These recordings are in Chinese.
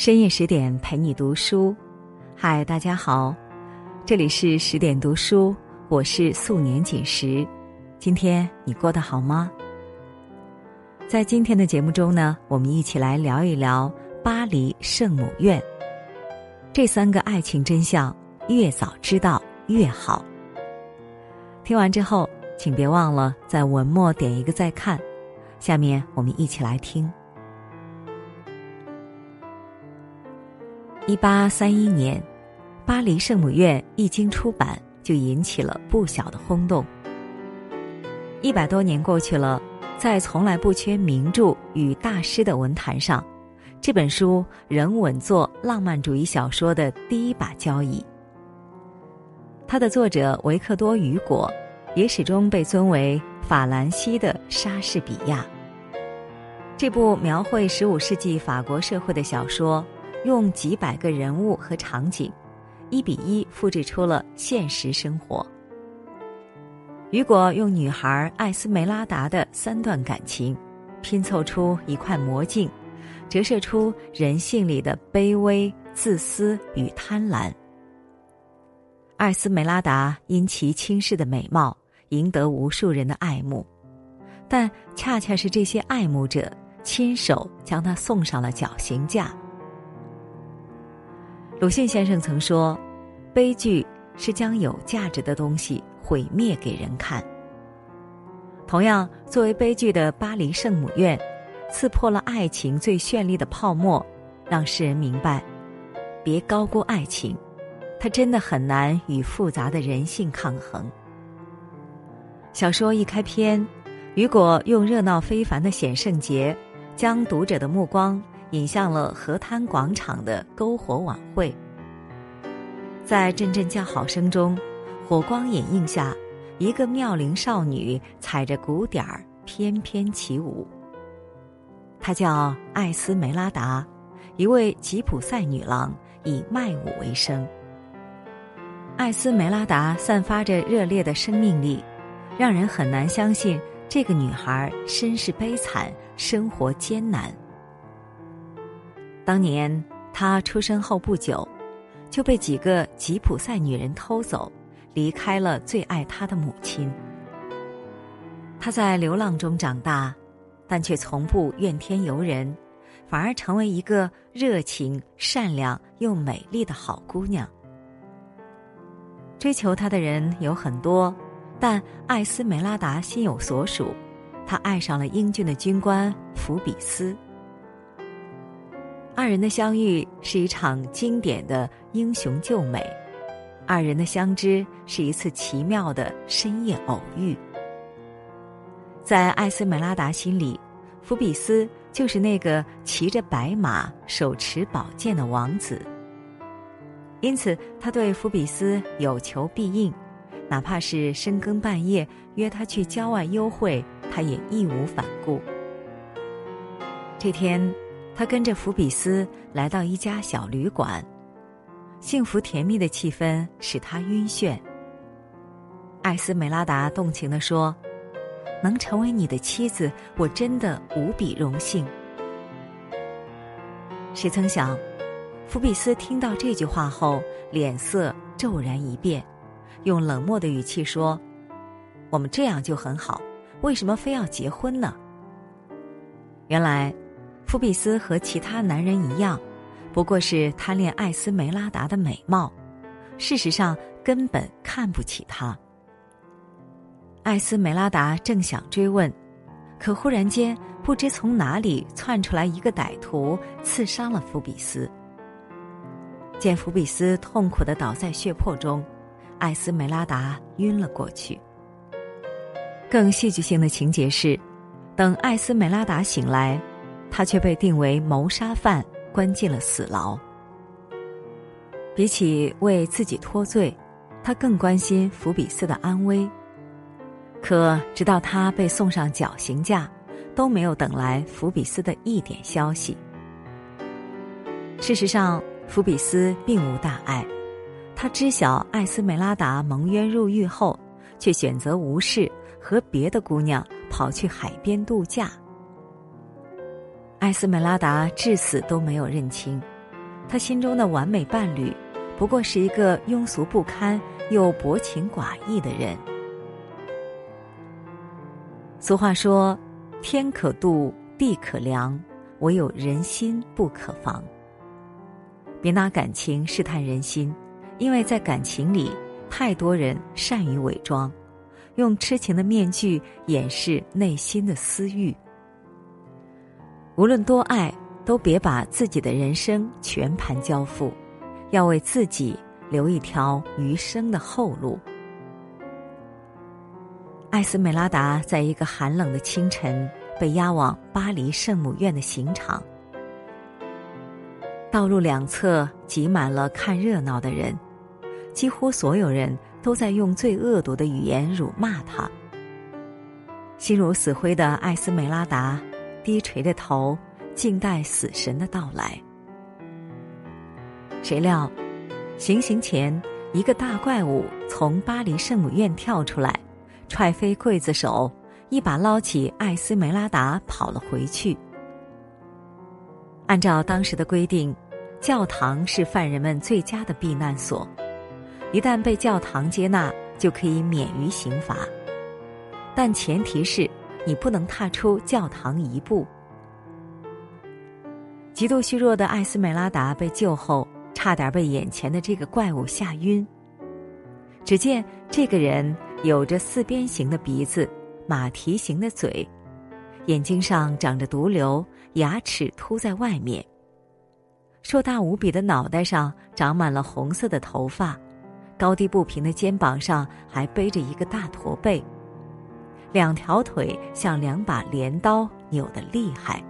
深夜十点陪你读书，嗨，大家好，这里是十点读书，我是素年锦时。今天你过得好吗？在今天的节目中呢，我们一起来聊一聊巴黎圣母院。这三个爱情真相，越早知道越好。听完之后，请别忘了在文末点一个再看。下面我们一起来听。一八三一年，巴黎圣母院一经出版，就引起了不小的轰动。一百多年过去了，在从来不缺名著与大师的文坛上，这本书仍稳坐浪漫主义小说的第一把交椅。它的作者维克多·雨果，也始终被尊为法兰西的莎士比亚。这部描绘十五世纪法国社会的小说。用几百个人物和场景，一比一复制出了现实生活。雨果用女孩艾斯梅拉达的三段感情，拼凑出一块魔镜，折射出人性里的卑微、自私与贪婪。艾斯梅拉达因其轻视的美貌，赢得无数人的爱慕，但恰恰是这些爱慕者亲手将她送上了绞刑架。鲁迅先生曾说：“悲剧是将有价值的东西毁灭给人看。”同样，作为悲剧的巴黎圣母院，刺破了爱情最绚丽的泡沫，让世人明白：别高估爱情，它真的很难与复杂的人性抗衡。小说一开篇，雨果用热闹非凡的显圣节，将读者的目光。引向了河滩广场的篝火晚会，在阵阵叫好声中，火光掩映下，一个妙龄少女踩着鼓点儿翩翩起舞。她叫艾斯梅拉达，一位吉普赛女郎，以卖舞为生。艾斯梅拉达散发着热烈的生命力，让人很难相信这个女孩身世悲惨，生活艰难。当年他出生后不久，就被几个吉普赛女人偷走，离开了最爱他的母亲。他在流浪中长大，但却从不怨天尤人，反而成为一个热情、善良又美丽的好姑娘。追求她的人有很多，但艾斯梅拉达心有所属，她爱上了英俊的军官福比斯。二人的相遇是一场经典的英雄救美，二人的相知是一次奇妙的深夜偶遇。在艾斯梅拉达心里，福比斯就是那个骑着白马、手持宝剑的王子。因此，他对福比斯有求必应，哪怕是深更半夜约他去郊外幽会，他也义无反顾。这天。他跟着福比斯来到一家小旅馆，幸福甜蜜的气氛使他晕眩。艾斯梅拉达动情地说：“能成为你的妻子，我真的无比荣幸。”谁曾想，福比斯听到这句话后，脸色骤然一变，用冷漠的语气说：“我们这样就很好，为什么非要结婚呢？”原来。福比斯和其他男人一样，不过是贪恋艾斯梅拉达的美貌，事实上根本看不起她。艾斯梅拉达正想追问，可忽然间不知从哪里窜出来一个歹徒，刺伤了福比斯。见福比斯痛苦的倒在血泊中，艾斯梅拉达晕了过去。更戏剧性的情节是，等艾斯梅拉达醒来。他却被定为谋杀犯，关进了死牢。比起为自己脱罪，他更关心福比斯的安危。可直到他被送上绞刑架，都没有等来福比斯的一点消息。事实上，福比斯并无大碍。他知晓艾斯梅拉达蒙冤入狱后，却选择无视，和别的姑娘跑去海边度假。艾斯梅拉达至死都没有认清，他心中的完美伴侣，不过是一个庸俗不堪又薄情寡义的人。俗话说：“天可度，地可量，唯有人心不可防。”别拿感情试探人心，因为在感情里，太多人善于伪装，用痴情的面具掩饰内心的私欲。无论多爱。都别把自己的人生全盘交付，要为自己留一条余生的后路。艾斯美拉达在一个寒冷的清晨被押往巴黎圣母院的刑场，道路两侧挤满了看热闹的人，几乎所有人都在用最恶毒的语言辱骂他。心如死灰的艾斯美拉达低垂着头。静待死神的到来。谁料，行刑前，一个大怪物从巴黎圣母院跳出来，踹飞刽子手，一把捞起艾斯梅拉达，跑了回去。按照当时的规定，教堂是犯人们最佳的避难所，一旦被教堂接纳，就可以免于刑罚，但前提是你不能踏出教堂一步。极度虚弱的艾斯美拉达被救后，差点被眼前的这个怪物吓晕。只见这个人有着四边形的鼻子、马蹄形的嘴，眼睛上长着毒瘤，牙齿凸在外面。硕大无比的脑袋上长满了红色的头发，高低不平的肩膀上还背着一个大驼背，两条腿像两把镰刀，扭得厉害。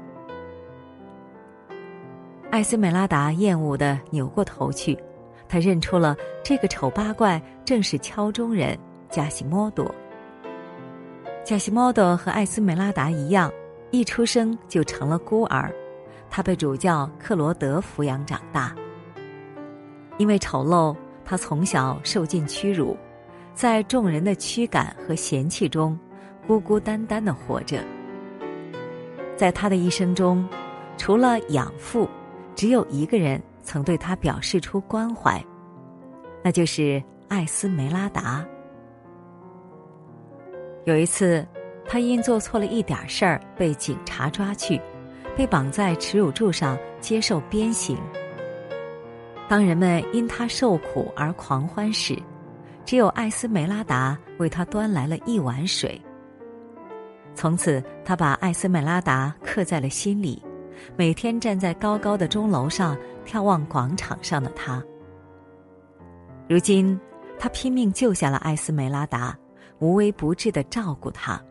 艾斯美拉达厌恶的扭过头去，他认出了这个丑八怪正是敲钟人加西莫多。加西莫多和艾斯美拉达一样，一出生就成了孤儿，他被主教克罗德抚养长大。因为丑陋，他从小受尽屈辱，在众人的驱赶和嫌弃中，孤孤单单的活着。在他的一生中，除了养父。只有一个人曾对他表示出关怀，那就是艾斯梅拉达。有一次，他因做错了一点事儿被警察抓去，被绑在耻辱柱上接受鞭刑。当人们因他受苦而狂欢时，只有艾斯梅拉达为他端来了一碗水。从此，他把艾斯梅拉达刻在了心里。每天站在高高的钟楼上眺望广场上的他。如今，他拼命救下了艾斯梅拉达，无微不至的照顾他。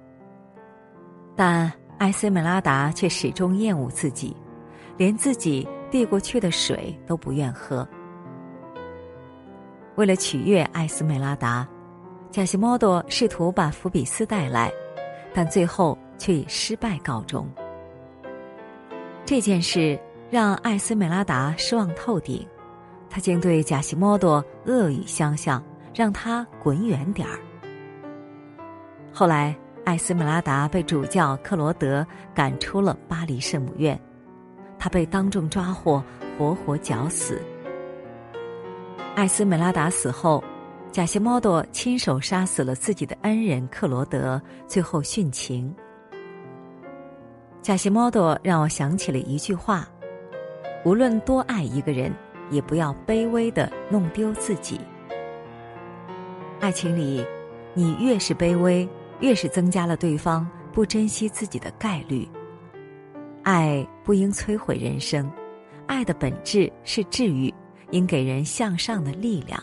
但艾斯梅拉达却始终厌恶自己，连自己递过去的水都不愿喝。为了取悦艾斯梅拉达，贾西莫多试图把福比斯带来，但最后却以失败告终。这件事让艾斯美拉达失望透顶，他竟对贾西莫多恶语相向，让他滚远点儿。后来，艾斯美拉达被主教克罗德赶出了巴黎圣母院，他被当众抓获，活活绞死。艾斯美拉达死后，贾西莫多亲手杀死了自己的恩人克罗德，最后殉情。贾西莫多让我想起了一句话：无论多爱一个人，也不要卑微的弄丢自己。爱情里，你越是卑微，越是增加了对方不珍惜自己的概率。爱不应摧毁人生，爱的本质是治愈，应给人向上的力量。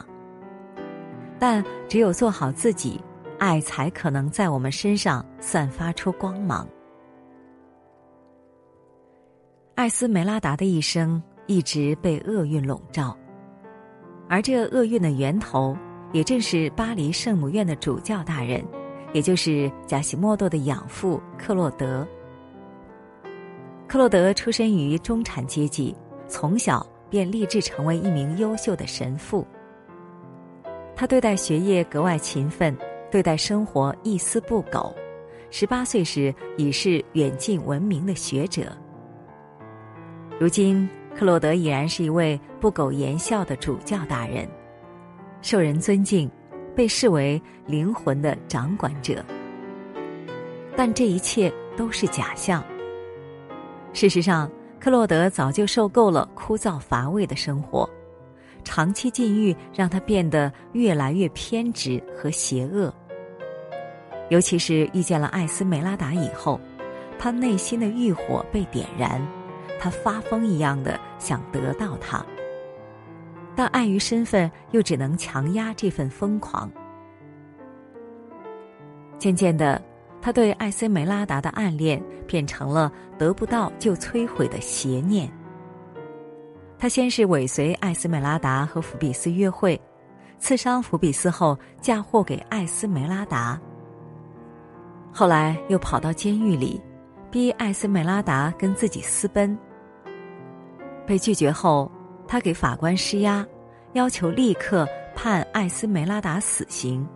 但只有做好自己，爱才可能在我们身上散发出光芒。艾斯梅拉达的一生一直被厄运笼罩，而这厄运的源头，也正是巴黎圣母院的主教大人，也就是贾西莫多的养父克洛德。克洛德出身于中产阶级，从小便立志成为一名优秀的神父。他对待学业格外勤奋，对待生活一丝不苟。十八岁时已是远近闻名的学者。如今，克洛德已然是一位不苟言笑的主教大人，受人尊敬，被视为灵魂的掌管者。但这一切都是假象。事实上，克洛德早就受够了枯燥乏味的生活，长期禁欲让他变得越来越偏执和邪恶。尤其是遇见了艾斯梅拉达以后，他内心的欲火被点燃，他发疯一样的想得到她，但碍于身份，又只能强压这份疯狂。渐渐的，他对艾斯梅拉达的暗恋变成了得不到就摧毁的邪念。他先是尾随艾斯梅拉达和福比斯约会，刺伤福比斯后嫁祸给艾斯梅拉达。后来又跑到监狱里，逼艾斯梅拉达跟自己私奔。被拒绝后，他给法官施压，要求立刻判艾斯梅拉达死刑。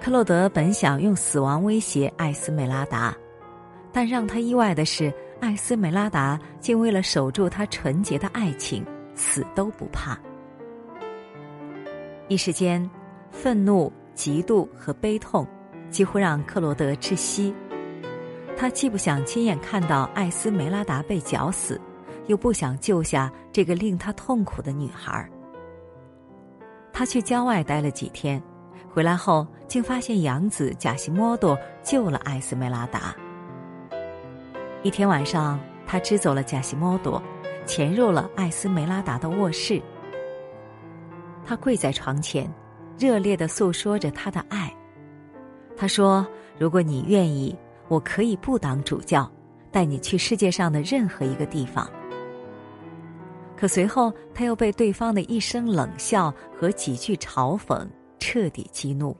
克洛德本想用死亡威胁艾斯梅拉达，但让他意外的是，艾斯梅拉达竟为了守住她纯洁的爱情，死都不怕。一时间，愤怒、嫉妒和悲痛。几乎让克罗德窒息。他既不想亲眼看到艾斯梅拉达被绞死，又不想救下这个令他痛苦的女孩。他去郊外待了几天，回来后竟发现养子贾西莫多救了艾斯梅拉达。一天晚上，他支走了贾西莫多，潜入了艾斯梅拉达的卧室。他跪在床前，热烈的诉说着他的爱。他说：“如果你愿意，我可以不当主教，带你去世界上的任何一个地方。”可随后他又被对方的一声冷笑和几句嘲讽彻底激怒。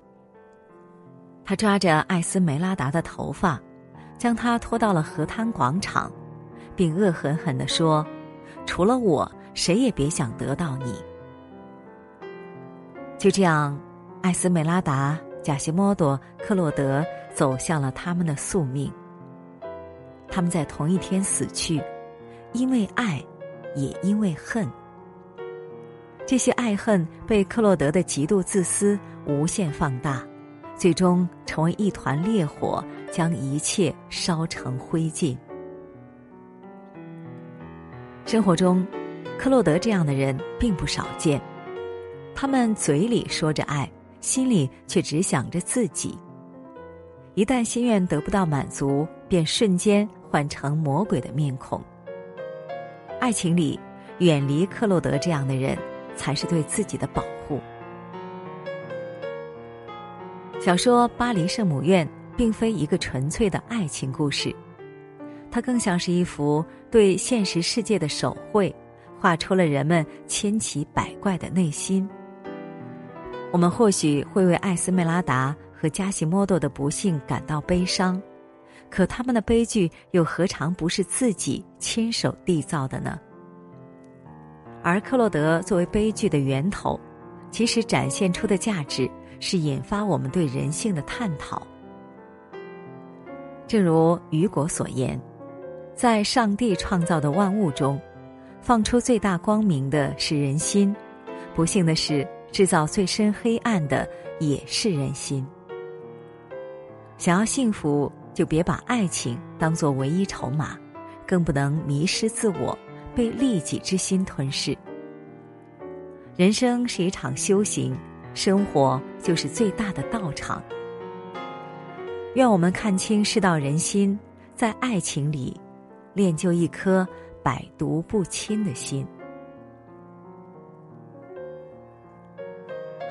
他抓着艾斯梅拉达的头发，将他拖到了河滩广场，并恶狠狠地说：“除了我，谁也别想得到你。”就这样，艾斯梅拉达。贾西莫多、克洛德走向了他们的宿命。他们在同一天死去，因为爱，也因为恨。这些爱恨被克洛德的极度自私无限放大，最终成为一团烈火，将一切烧成灰烬。生活中，克洛德这样的人并不少见，他们嘴里说着爱。心里却只想着自己。一旦心愿得不到满足，便瞬间换成魔鬼的面孔。爱情里，远离克洛德这样的人，才是对自己的保护。小说《巴黎圣母院》并非一个纯粹的爱情故事，它更像是一幅对现实世界的手绘，画出了人们千奇百怪的内心。我们或许会为艾斯梅拉达和加西莫多的不幸感到悲伤，可他们的悲剧又何尝不是自己亲手缔造的呢？而克洛德作为悲剧的源头，其实展现出的价值是引发我们对人性的探讨。正如雨果所言，在上帝创造的万物中，放出最大光明的是人心，不幸的是。制造最深黑暗的也是人心。想要幸福，就别把爱情当作唯一筹码，更不能迷失自我，被利己之心吞噬。人生是一场修行，生活就是最大的道场。愿我们看清世道人心，在爱情里练就一颗百毒不侵的心。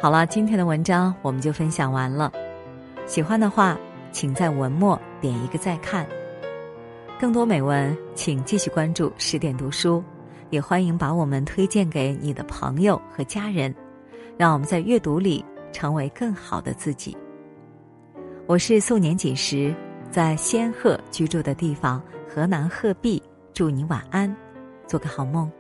好了，今天的文章我们就分享完了。喜欢的话，请在文末点一个再看。更多美文，请继续关注十点读书，也欢迎把我们推荐给你的朋友和家人，让我们在阅读里成为更好的自己。我是素年锦时，在仙鹤居住的地方河南鹤壁，祝你晚安，做个好梦。